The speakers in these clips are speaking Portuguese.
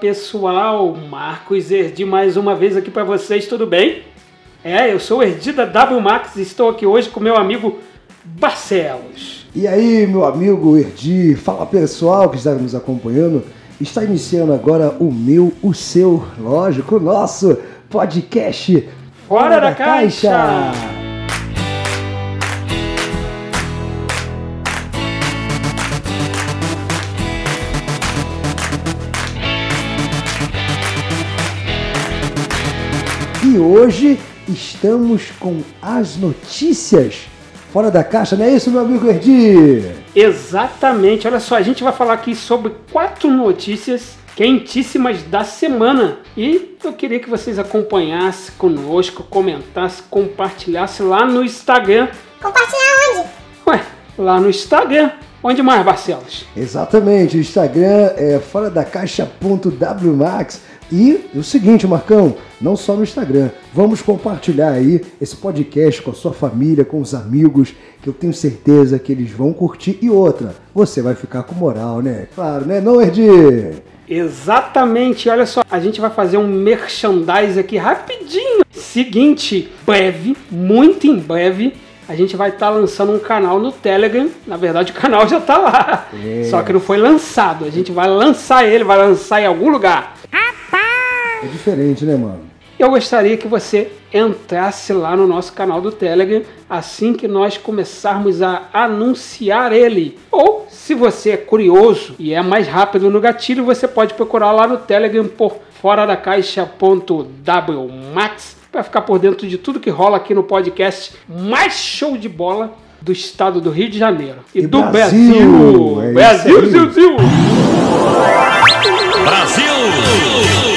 Pessoal, Marcos Erdi mais uma vez aqui para vocês, tudo bem? É, eu sou o Erdi da W Max e estou aqui hoje com meu amigo Barcelos. E aí, meu amigo Erdi, fala pessoal que está nos acompanhando. Está iniciando agora o meu, o seu, lógico, o nosso podcast Fora, da, caixa. E hoje estamos com as notícias fora da caixa, não é isso, meu amigo Erdi? Exatamente, olha só, a gente vai falar aqui sobre quatro notícias quentíssimas da semana. E eu queria que vocês acompanhassem conosco, comentassem, compartilhassem lá no Instagram. Compartilhar onde? Ué, lá no Instagram. Onde mais, Barcelos? Exatamente, o Instagram é fora da caixa.wmax. E o seguinte, Marcão, não só no Instagram, vamos compartilhar aí esse podcast com a sua família, com os amigos, que eu tenho certeza que eles vão curtir. E outra, você vai ficar com moral, né? Claro, né, não, Erdi? Exatamente, olha só, a gente vai fazer um merchandise aqui rapidinho. Seguinte, breve, muito em breve, a gente vai estar tá lançando um canal no Telegram. Na verdade, o canal já está lá. É. Só que não foi lançado. A gente vai lançar ele, vai lançar em algum lugar. É diferente, né, mano? Eu gostaria que você entrasse lá no nosso canal do Telegram assim que nós começarmos a anunciar ele. Ou, se você é curioso e é mais rápido no gatilho, você pode procurar lá no Telegram por fora da caixa.wmax para ficar por dentro de tudo que rola aqui no podcast mais show de bola do estado do Rio de Janeiro e, e do Brasil. Brasil, é Brasil, Brasil, Brasil. Brasil.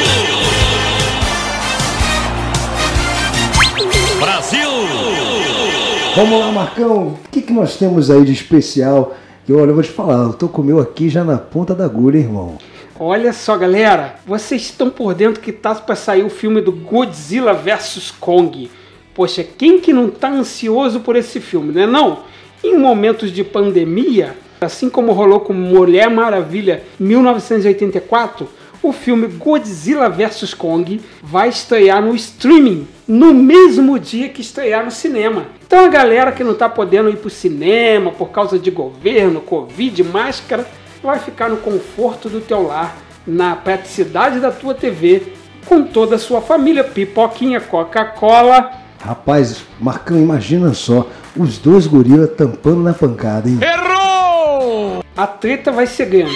Vamos lá, Marcão. O que, que nós temos aí de especial? Que olha, eu vou te falar, eu tô com o meu aqui já na ponta da agulha, irmão. Olha só, galera, vocês estão por dentro que tá para sair o filme do Godzilla vs Kong. Poxa, quem que não tá ansioso por esse filme, né? Não. Em momentos de pandemia, assim como rolou com Mulher Maravilha 1984, o filme Godzilla vs Kong vai estrear no streaming no mesmo dia que estrear no cinema. Então a galera que não está podendo ir para o cinema por causa de governo, Covid, máscara, vai ficar no conforto do teu lar, na praticidade da tua TV, com toda a sua família, pipoquinha, Coca-Cola. Rapaz, Marcão, imagina só, os dois gorilas tampando na pancada, hein? Errou! A treta vai ser grande.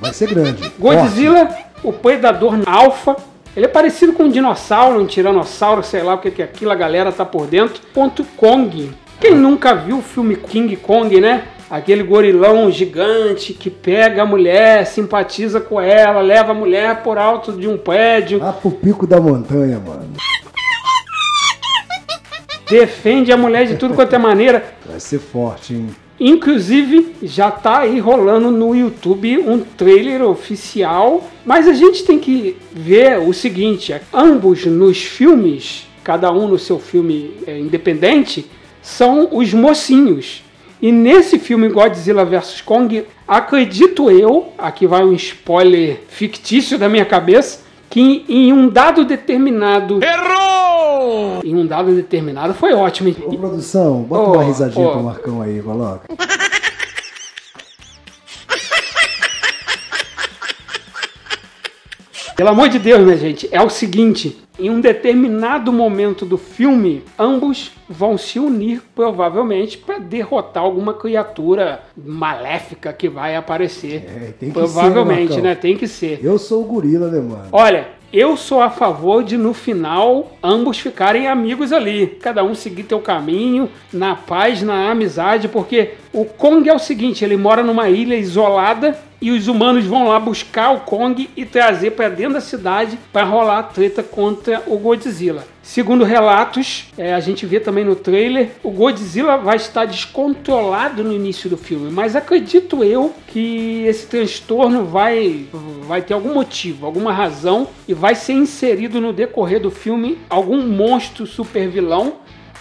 Vai ser grande. Godzilla, o predador alfa, ele é parecido com um dinossauro, um tiranossauro, sei lá o que é aquilo, a galera tá por dentro. Ponto Kong. Quem nunca viu o filme King Kong, né? aquele gorilão gigante que pega a mulher, simpatiza com ela, leva a mulher por alto de um prédio. Lá pro pico da montanha, mano. Defende a mulher de tudo quanto é maneira. Vai ser forte, hein? Inclusive, já tá aí rolando no YouTube um trailer oficial, mas a gente tem que ver o seguinte: ambos nos filmes, cada um no seu filme é, independente, são os mocinhos. E nesse filme Godzilla vs Kong, acredito eu, aqui vai um spoiler fictício da minha cabeça, que em um dado determinado. Errou! Em um dado determinado foi ótimo. Ô, produção, bota oh, uma risadinha oh. pro Marcão aí, coloca. Pelo amor de Deus, minha gente, é o seguinte: em um determinado momento do filme, ambos vão se unir provavelmente para derrotar alguma criatura maléfica que vai aparecer. É, tem que provavelmente, ser, né? Tem que ser. Eu sou o gorila, né, mano? Olha, eu sou a favor de no final ambos ficarem amigos ali, cada um seguir teu caminho, na paz, na amizade, porque o Kong é o seguinte, ele mora numa ilha isolada e os humanos vão lá buscar o Kong e trazer para dentro da cidade para rolar a treta contra o Godzilla. Segundo relatos, é, a gente vê também no trailer, o Godzilla vai estar descontrolado no início do filme, mas acredito eu que esse transtorno vai, vai ter algum motivo, alguma razão e vai ser inserido no decorrer do filme algum monstro super vilão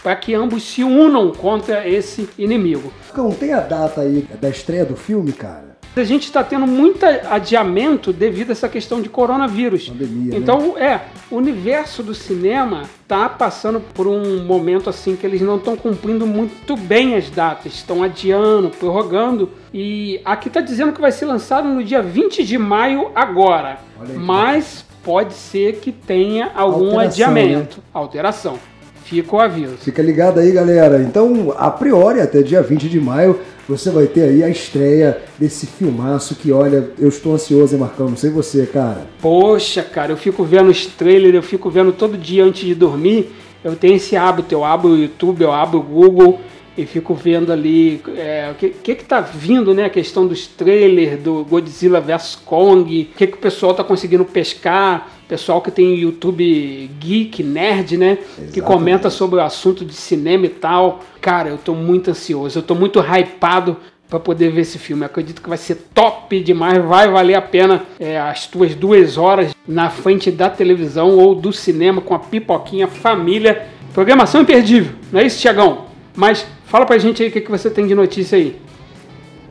para que ambos se unam contra esse inimigo. Não tem a data aí da estreia do filme, cara? A gente está tendo muito adiamento devido a essa questão de coronavírus. Pandemia, né? então, é, o universo do cinema está passando por um momento assim que eles não estão cumprindo muito bem as datas, estão adiando, prorrogando. E aqui está dizendo que vai ser lançado no dia 20 de maio agora. Mas pode ser que tenha algum Alteração, né? adiamento, alteração. Fica o aviso. Fica ligado aí, galera. Então, a priori, até dia 20 de maio, você vai ter aí a estreia desse filmaço que, olha, eu estou ansioso, hein, Marcão? Não sei você, cara. Poxa, cara, eu fico vendo os trailers, eu fico vendo todo dia antes de dormir. Eu tenho esse hábito, eu abro o YouTube, eu abro o Google e fico vendo ali é, o que, que que tá vindo, né? A questão dos trailers do Godzilla vs Kong, o que, que o pessoal tá conseguindo pescar, pessoal que tem YouTube geek, nerd, né? Que Exatamente. comenta sobre o assunto de cinema e tal. Cara, eu tô muito ansioso, eu tô muito hypado para poder ver esse filme. Eu acredito que vai ser top demais, vai valer a pena é, as tuas duas horas na frente da televisão ou do cinema com a pipoquinha família. Programação imperdível, não é isso, Tiagão? Mas fala pra gente aí o que, que você tem de notícia aí.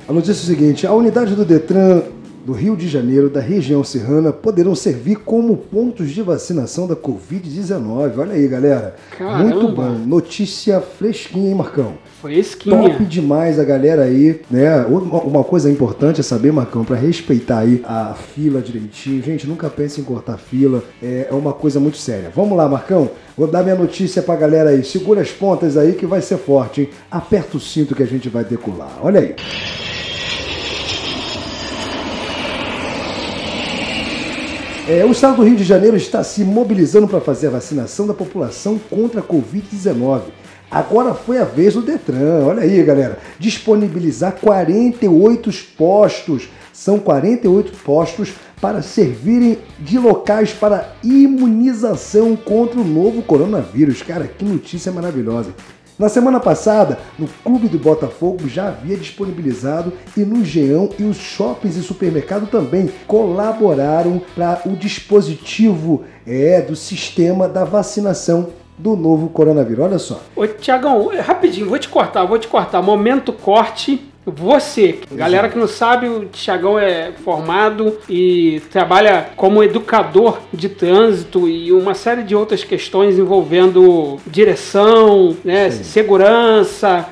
A notícia é o seguinte: a unidade do Detran do Rio de Janeiro, da região serrana, poderão servir como pontos de vacinação da Covid-19. Olha aí, galera. Caramba. Muito bom. Notícia fresquinha, hein, Marcão? Foi Top demais a galera aí, né? Uma uma coisa importante é saber, Marcão, para respeitar aí a fila direitinho. Gente, nunca pense em cortar fila, é é uma coisa muito séria. Vamos lá, Marcão. Vou dar minha notícia pra galera aí. Segura as pontas aí que vai ser forte, hein? Aperta o cinto que a gente vai decolar. Olha aí. É, o estado do Rio de Janeiro está se mobilizando para fazer a vacinação da população contra a Covid-19. Agora foi a vez do Detran, olha aí galera, disponibilizar 48 postos, são 48 postos para servirem de locais para imunização contra o novo coronavírus. Cara, que notícia maravilhosa. Na semana passada, no Clube do Botafogo já havia disponibilizado e no Geão e os shoppings e supermercado também colaboraram para o dispositivo é, do sistema da vacinação do novo coronavírus. Olha só. Ô, Tiagão, rapidinho, vou te cortar, vou te cortar. Momento corte. Você, galera que não sabe, o Tiagão é formado e trabalha como educador de trânsito e uma série de outras questões envolvendo direção, né, Sim. segurança,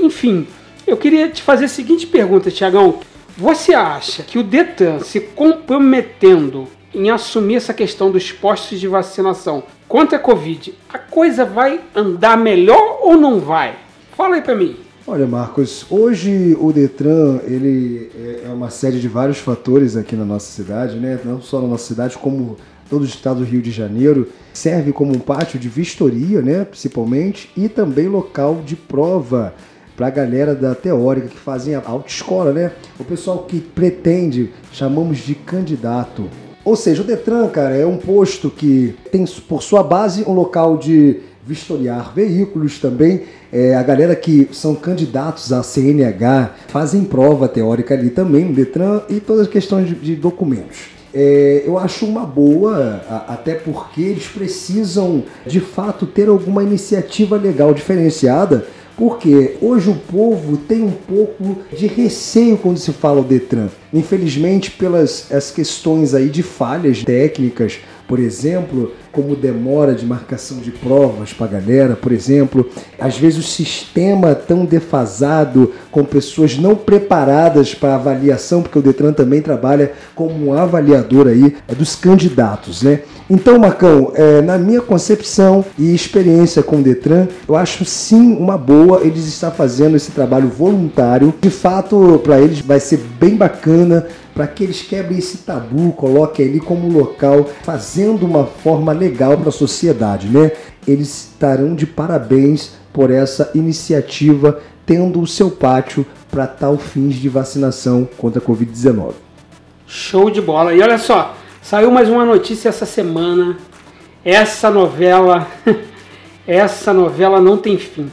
enfim. Eu queria te fazer a seguinte pergunta, Tiagão. Você acha que o Detran se comprometendo em assumir essa questão dos postos de vacinação contra a Covid, a coisa vai andar melhor ou não vai? Fala aí pra mim. Olha, Marcos, hoje o Detran ele é uma série de vários fatores aqui na nossa cidade, né? Não só na nossa cidade, como todo o estado do Rio de Janeiro. Serve como um pátio de vistoria, né? Principalmente, e também local de prova para a galera da teórica que fazem a autoescola, né? O pessoal que pretende, chamamos de candidato. Ou seja, o Detran, cara, é um posto que tem por sua base um local de vistoriar veículos também. É, a galera que são candidatos à CNH fazem prova teórica ali também Detran e todas as questões de, de documentos. É, eu acho uma boa, a- até porque eles precisam de fato ter alguma iniciativa legal diferenciada, porque hoje o povo tem um pouco de receio quando se fala o Detran. Infelizmente, pelas as questões aí de falhas técnicas, por exemplo, como demora de marcação de provas para a galera, por exemplo, às vezes o sistema tão defasado, com pessoas não preparadas para avaliação, porque o Detran também trabalha como um avaliador aí é, dos candidatos, né? Então, Marcão, é, na minha concepção e experiência com o Detran, eu acho sim uma boa eles estar fazendo esse trabalho voluntário. De fato, para eles vai ser bem bacana para que eles quebrem esse tabu, coloquem ali como local, fazendo uma forma legal para a sociedade, né? Eles estarão de parabéns por essa iniciativa, tendo o seu pátio para tal fins de vacinação contra a Covid-19. Show de bola. E olha só, saiu mais uma notícia essa semana. Essa novela, essa novela não tem fim.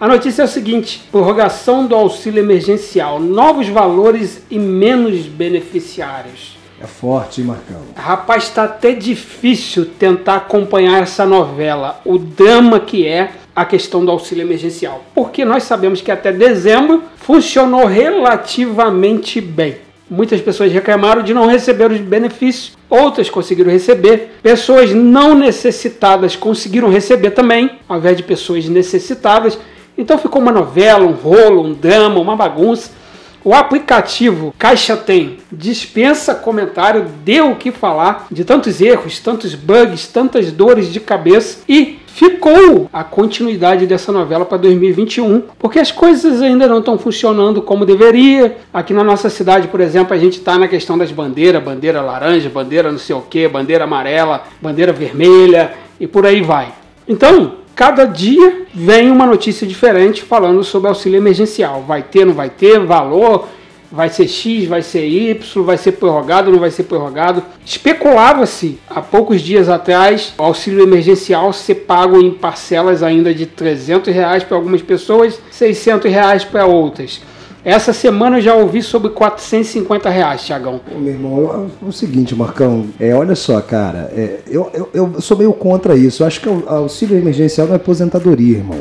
A notícia é o seguinte: prorrogação do auxílio emergencial, novos valores e menos beneficiários. É forte, Marcão? Rapaz, está até difícil tentar acompanhar essa novela, o drama que é a questão do auxílio emergencial. Porque nós sabemos que até dezembro funcionou relativamente bem. Muitas pessoas reclamaram de não receber os benefícios, outras conseguiram receber. Pessoas não necessitadas conseguiram receber também, ao invés de pessoas necessitadas. Então ficou uma novela, um rolo, um drama, uma bagunça. O aplicativo Caixa Tem dispensa comentário, deu o que falar de tantos erros, tantos bugs, tantas dores de cabeça e ficou a continuidade dessa novela para 2021, porque as coisas ainda não estão funcionando como deveria. Aqui na nossa cidade, por exemplo, a gente está na questão das bandeiras, bandeira laranja, bandeira não sei o que, bandeira amarela, bandeira vermelha e por aí vai. Então, cada dia vem uma notícia diferente falando sobre auxílio emergencial. Vai ter, não vai ter, valor, vai ser X, vai ser Y, vai ser prorrogado, não vai ser prorrogado. Especulava-se há poucos dias atrás o auxílio emergencial ser pago em parcelas ainda de 300 reais para algumas pessoas, 600 reais para outras. Essa semana eu já ouvi sobre 450 reais, Tiagão. Meu irmão, é o seguinte, Marcão, é, olha só, cara, é, eu, eu, eu sou meio contra isso. Eu acho que o auxílio emergencial não é aposentadoria, irmão.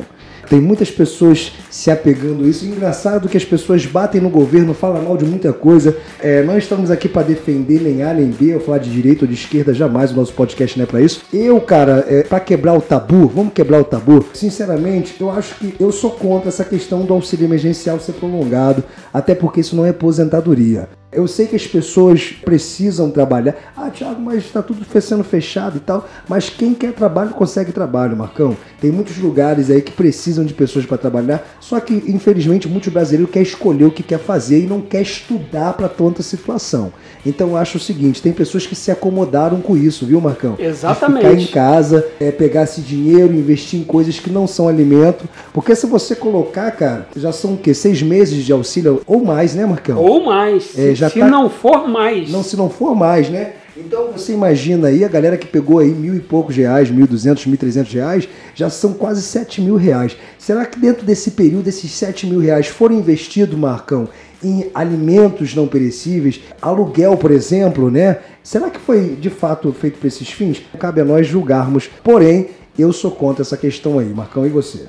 Tem muitas pessoas se apegando a isso. Engraçado que as pessoas batem no governo, falam mal de muita coisa. É, não estamos aqui para defender nem A nem B, ou falar de direita ou de esquerda, jamais. O nosso podcast não é para isso. Eu, cara, é, para quebrar o tabu, vamos quebrar o tabu. Sinceramente, eu acho que eu sou contra essa questão do auxílio emergencial ser prolongado, até porque isso não é aposentadoria. Eu sei que as pessoas precisam trabalhar. Ah, Thiago, mas está tudo sendo fechado e tal. Mas quem quer trabalho consegue trabalho, Marcão. Tem muitos lugares aí que precisam de pessoas para trabalhar. Só que, infelizmente, muitos brasileiros querem escolher o que quer fazer e não quer estudar para tanta situação. Então, eu acho o seguinte: tem pessoas que se acomodaram com isso, viu, Marcão? Exatamente. De ficar em casa, é, pegar esse dinheiro, investir em coisas que não são alimento. Porque se você colocar, cara, já são o quê? Seis meses de auxílio ou mais, né, Marcão? Ou mais. É, já se tá- não for mais. Não, se não for mais, né? Então você imagina aí a galera que pegou aí mil e poucos reais, mil duzentos, mil trezentos reais, já são quase sete mil reais. Será que dentro desse período, esses sete mil reais foram investidos, Marcão, em alimentos não perecíveis, aluguel, por exemplo, né? Será que foi de fato feito para esses fins? Cabe a nós julgarmos. Porém, eu sou contra essa questão aí, Marcão, e você?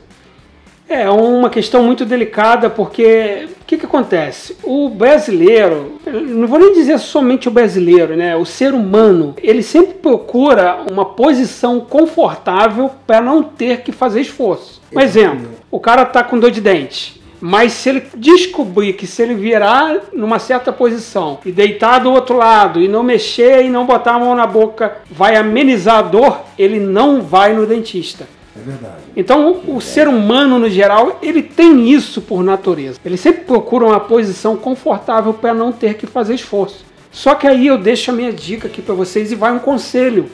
É uma questão muito delicada porque o que, que acontece? O brasileiro, não vou nem dizer somente o brasileiro, né? O ser humano, ele sempre procura uma posição confortável para não ter que fazer esforço. Um exemplo, o cara tá com dor de dente. Mas se ele descobrir que se ele virar numa certa posição e deitar do outro lado e não mexer e não botar a mão na boca vai amenizar a dor, ele não vai no dentista. É verdade. Então, o ser humano, no geral, ele tem isso por natureza. Ele sempre procura uma posição confortável para não ter que fazer esforço. Só que aí eu deixo a minha dica aqui para vocês e vai um conselho.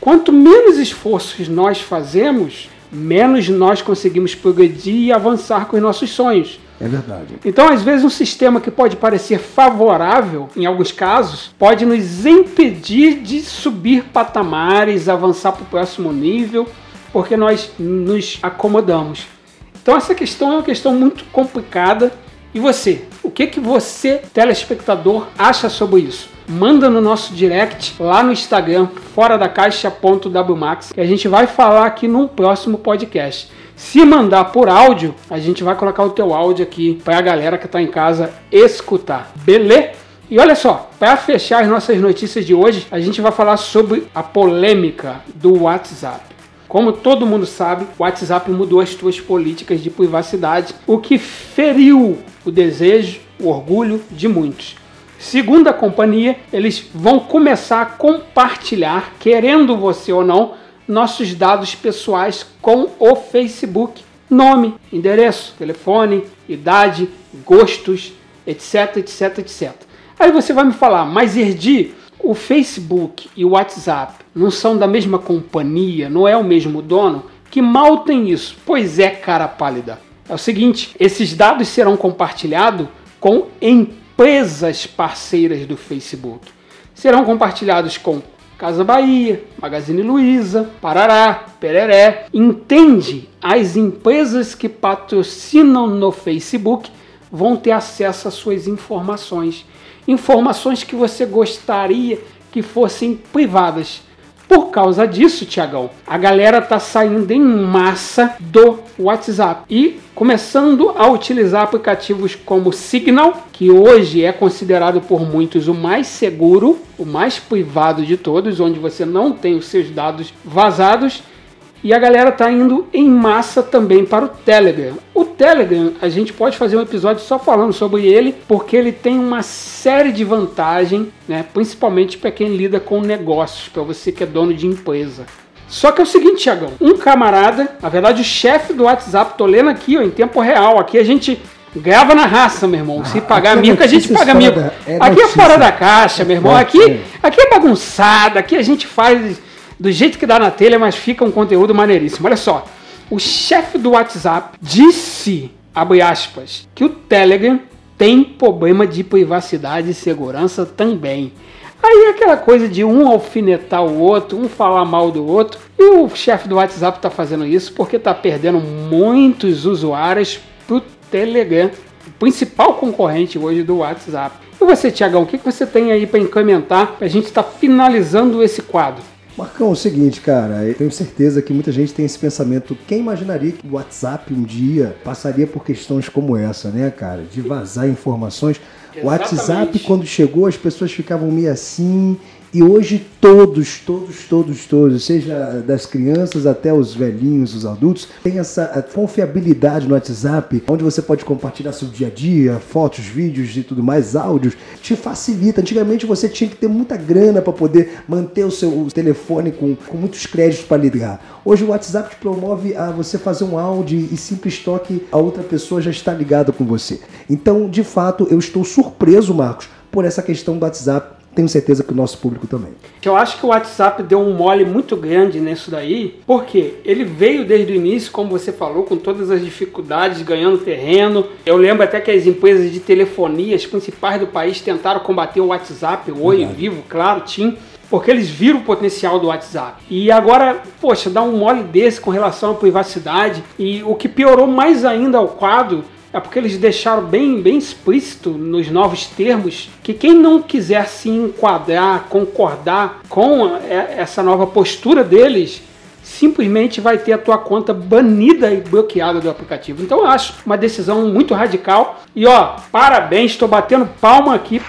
Quanto menos esforços nós fazemos, menos nós conseguimos progredir e avançar com os nossos sonhos. É verdade. Então, às vezes, um sistema que pode parecer favorável, em alguns casos, pode nos impedir de subir patamares, avançar para o próximo nível, porque nós nos acomodamos. Então, essa questão é uma questão muito complicada. E você? O que, que você, telespectador, acha sobre isso? Manda no nosso direct lá no Instagram, fora da caixa.wmax, que a gente vai falar aqui num próximo podcast. Se mandar por áudio, a gente vai colocar o teu áudio aqui para a galera que está em casa escutar. Beleza? E olha só, para fechar as nossas notícias de hoje, a gente vai falar sobre a polêmica do WhatsApp. Como todo mundo sabe, o WhatsApp mudou as suas políticas de privacidade, o que feriu o desejo, o orgulho de muitos. Segundo a companhia, eles vão começar a compartilhar, querendo você ou não, nossos dados pessoais com o Facebook. Nome, endereço, telefone, idade, gostos, etc, etc, etc. Aí você vai me falar, mas Erdi, o Facebook e o WhatsApp não são da mesma companhia, não é o mesmo dono? Que mal tem isso? Pois é, cara pálida. É o seguinte, esses dados serão compartilhados com empresas parceiras do Facebook. Serão compartilhados com Casa Bahia, Magazine Luiza, Parará, Pereré. Entende? As empresas que patrocinam no Facebook vão ter acesso às suas informações. Informações que você gostaria que fossem privadas. Por causa disso, Tiagão, a galera tá saindo em massa do WhatsApp e começando a utilizar aplicativos como Signal, que hoje é considerado por muitos o mais seguro, o mais privado de todos, onde você não tem os seus dados vazados. E a galera tá indo em massa também para o Telegram. O Telegram, a gente pode fazer um episódio só falando sobre ele, porque ele tem uma série de vantagens, né? principalmente para quem lida com negócios, para você que é dono de empresa. Só que é o seguinte, Tiagão, um camarada, na verdade o chefe do WhatsApp, tô lendo aqui ó, em tempo real, aqui a gente grava na raça, meu irmão. Se Ah, pagar aqui é mico, a gente paga mico. da- é aqui é fora da caixa, meu irmão. Aqui, aqui é bagunçada, aqui a gente faz do jeito que dá na telha, mas fica um conteúdo maneiríssimo. Olha só, o chefe do WhatsApp disse, abre aspas, que o Telegram tem problema de privacidade e segurança também. Aí é aquela coisa de um alfinetar o outro, um falar mal do outro, e o chefe do WhatsApp está fazendo isso porque está perdendo muitos usuários pro Telegram, o principal concorrente hoje do WhatsApp. E você, Tiagão, o que você tem aí para incrementar? A gente está finalizando esse quadro. Marcão, é o seguinte, cara, eu tenho certeza que muita gente tem esse pensamento. Quem imaginaria que o WhatsApp um dia passaria por questões como essa, né, cara? De vazar informações. O WhatsApp, quando chegou, as pessoas ficavam meio assim. E hoje todos, todos, todos, todos, seja das crianças até os velhinhos, os adultos, tem essa confiabilidade no WhatsApp, onde você pode compartilhar seu dia a dia, fotos, vídeos e tudo mais, áudios, te facilita. Antigamente você tinha que ter muita grana para poder manter o seu telefone com, com muitos créditos para ligar. Hoje o WhatsApp te promove a você fazer um áudio e simples toque, a outra pessoa já está ligada com você. Então, de fato, eu estou surpreso, Marcos, por essa questão do WhatsApp. Tenho certeza que o nosso público também. Eu acho que o WhatsApp deu um mole muito grande nisso daí, porque ele veio desde o início, como você falou, com todas as dificuldades, ganhando terreno. Eu lembro até que as empresas de telefonia, as principais do país, tentaram combater o WhatsApp, o Oi, Verdade. Vivo, claro, TIM, porque eles viram o potencial do WhatsApp. E agora, poxa, dá um mole desse com relação à privacidade. E o que piorou mais ainda ao quadro é porque eles deixaram bem, bem explícito nos novos termos que quem não quiser se enquadrar, concordar com é, essa nova postura deles, simplesmente vai ter a tua conta banida e bloqueada do aplicativo. Então eu acho uma decisão muito radical. E ó, parabéns, estou batendo palma aqui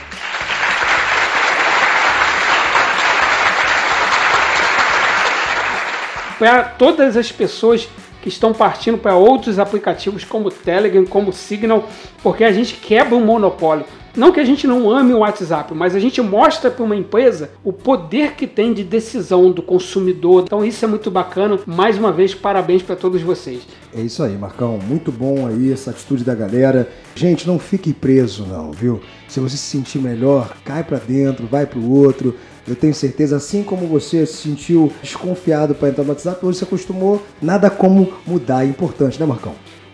para todas as pessoas que estão partindo para outros aplicativos como o Telegram, como o Signal, porque a gente quebra um monopólio. Não que a gente não ame o WhatsApp, mas a gente mostra para uma empresa o poder que tem de decisão do consumidor. Então isso é muito bacana. Mais uma vez, parabéns para todos vocês. É isso aí, Marcão. Muito bom aí essa atitude da galera. Gente, não fique preso não, viu? Se você se sentir melhor, cai pra dentro, vai pro outro. Eu tenho certeza, assim como você se sentiu desconfiado para entrar no WhatsApp, hoje se acostumou, nada como mudar. É importante, né, Marcão?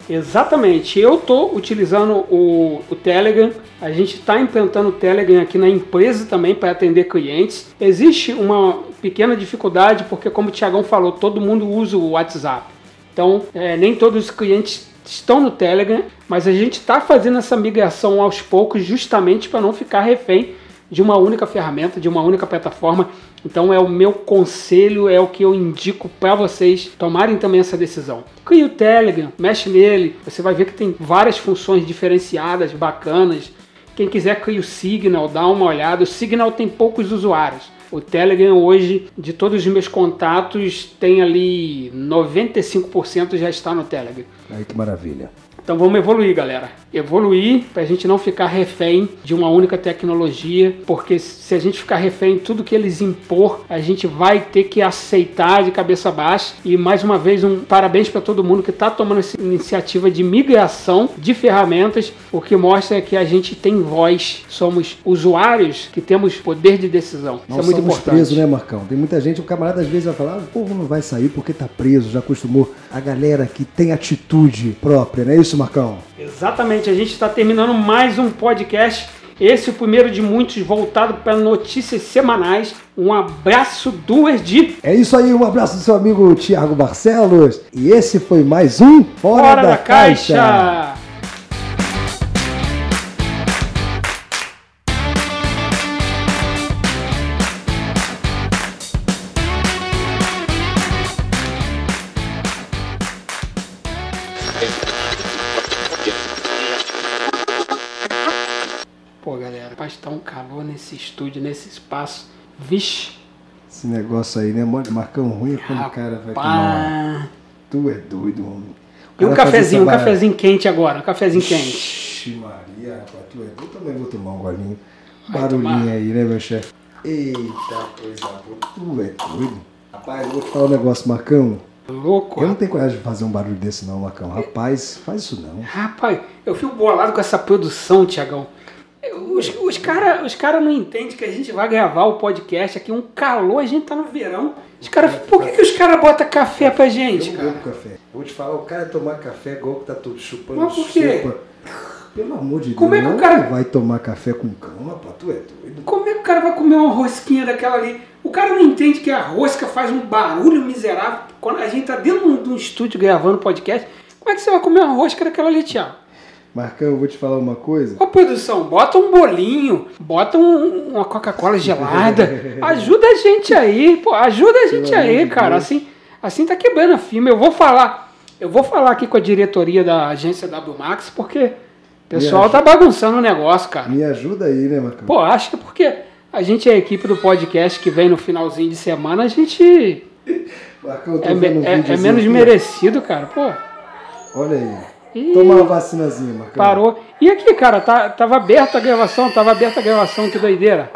Exatamente. Eu estou utilizando o, o Telegram. A gente está implantando o Telegram aqui na empresa também para atender clientes. Existe uma pequena dificuldade porque, como o Tiagão falou, todo mundo usa o WhatsApp. Então, é, nem todos os clientes estão no Telegram, mas a gente está fazendo essa migração aos poucos justamente para não ficar refém de uma única ferramenta, de uma única plataforma. Então é o meu conselho, é o que eu indico para vocês tomarem também essa decisão. Crie o Telegram, mexe nele, você vai ver que tem várias funções diferenciadas, bacanas. Quem quiser crie o Signal, dá uma olhada. O Signal tem poucos usuários. O Telegram hoje, de todos os meus contatos, tem ali 95% já está no Telegram. Aí que maravilha. Então vamos evoluir, galera. Evoluir para a gente não ficar refém de uma única tecnologia, porque se a gente ficar refém de tudo que eles impor, a gente vai ter que aceitar de cabeça baixa. E mais uma vez um parabéns para todo mundo que está tomando essa iniciativa de migração de ferramentas, o que mostra que a gente tem voz, somos usuários que temos poder de decisão. Não Isso é muito somos importante. presos, né, Marcão? Tem muita gente, o camarada às vezes vai falar, ah, o povo não vai sair porque tá preso, já acostumou. A galera que tem atitude própria, não é isso, Marcão? Exatamente, a gente está terminando mais um podcast. Esse é o primeiro de muitos voltado para notícias semanais. Um abraço do Erdi. É isso aí, um abraço do seu amigo Tiago Barcelos. E esse foi mais um Fora, Fora da, da Caixa. caixa. Estúdio, nesse espaço. Vixe. Esse negócio aí, né? Marcão ruim é quando o cara vai tomar. Tu é doido, homem. E um faz cafezinho, um cafezinho quente agora, um cafezinho quente. Ixi, Maria, rapaz, tu é doido. Eu também vou tomar um golinho. Vai Barulhinho tomar. aí, né, meu chefe? Eita, coisa boa. Tu é doido. Rapaz, eu vou te falar um negócio, Marcão. Louco. Eu não tenho coragem de fazer um barulho desse, não, Marcão. Rapaz, faz isso não. Rapaz, eu fico bolado com essa produção, Tiagão. Os, os caras os cara não entendem que a gente vai gravar o podcast aqui, um calor, a gente tá no verão. Os cara, por que, que os caras botam café pra gente, Eu cara? café. Vou te falar, o cara tomar café igual que tá todo chupando Mas por quê? sopa. Pelo amor de Como Deus, é que o cara- vai tomar café com cão, rapaz. Tu é doido. Como é que o cara vai comer uma rosquinha daquela ali? O cara não entende que a rosca faz um barulho miserável. Quando a gente tá dentro de de um estúdio gravando podcast, como é que você vai comer uma rosca daquela ali, Thiago? Marcão, eu vou te falar uma coisa. Ô produção, bota um bolinho, bota um- uma Coca-Cola gelada. Ajuda a gente aí, pô, ajuda a gente Pelo aí, cara. Deus. Assim, assim tá quebrando a firma. Eu vou falar, eu vou falar aqui com a diretoria da agência W Max, porque o pessoal tá bagunçando o negócio, cara. Me ajuda aí, né, Marcão? Pô, acho que é porque a gente é a equipe do podcast que vem no finalzinho de semana, a gente Marcão, eu tô é, vendo um é- é menos aqui, merecido, cara. Pô, Olha aí. Ih. Toma uma vacinazinha, Marcão. parou. E aqui, cara, tá, tava aberta a gravação, tava aberta a gravação, que doideira.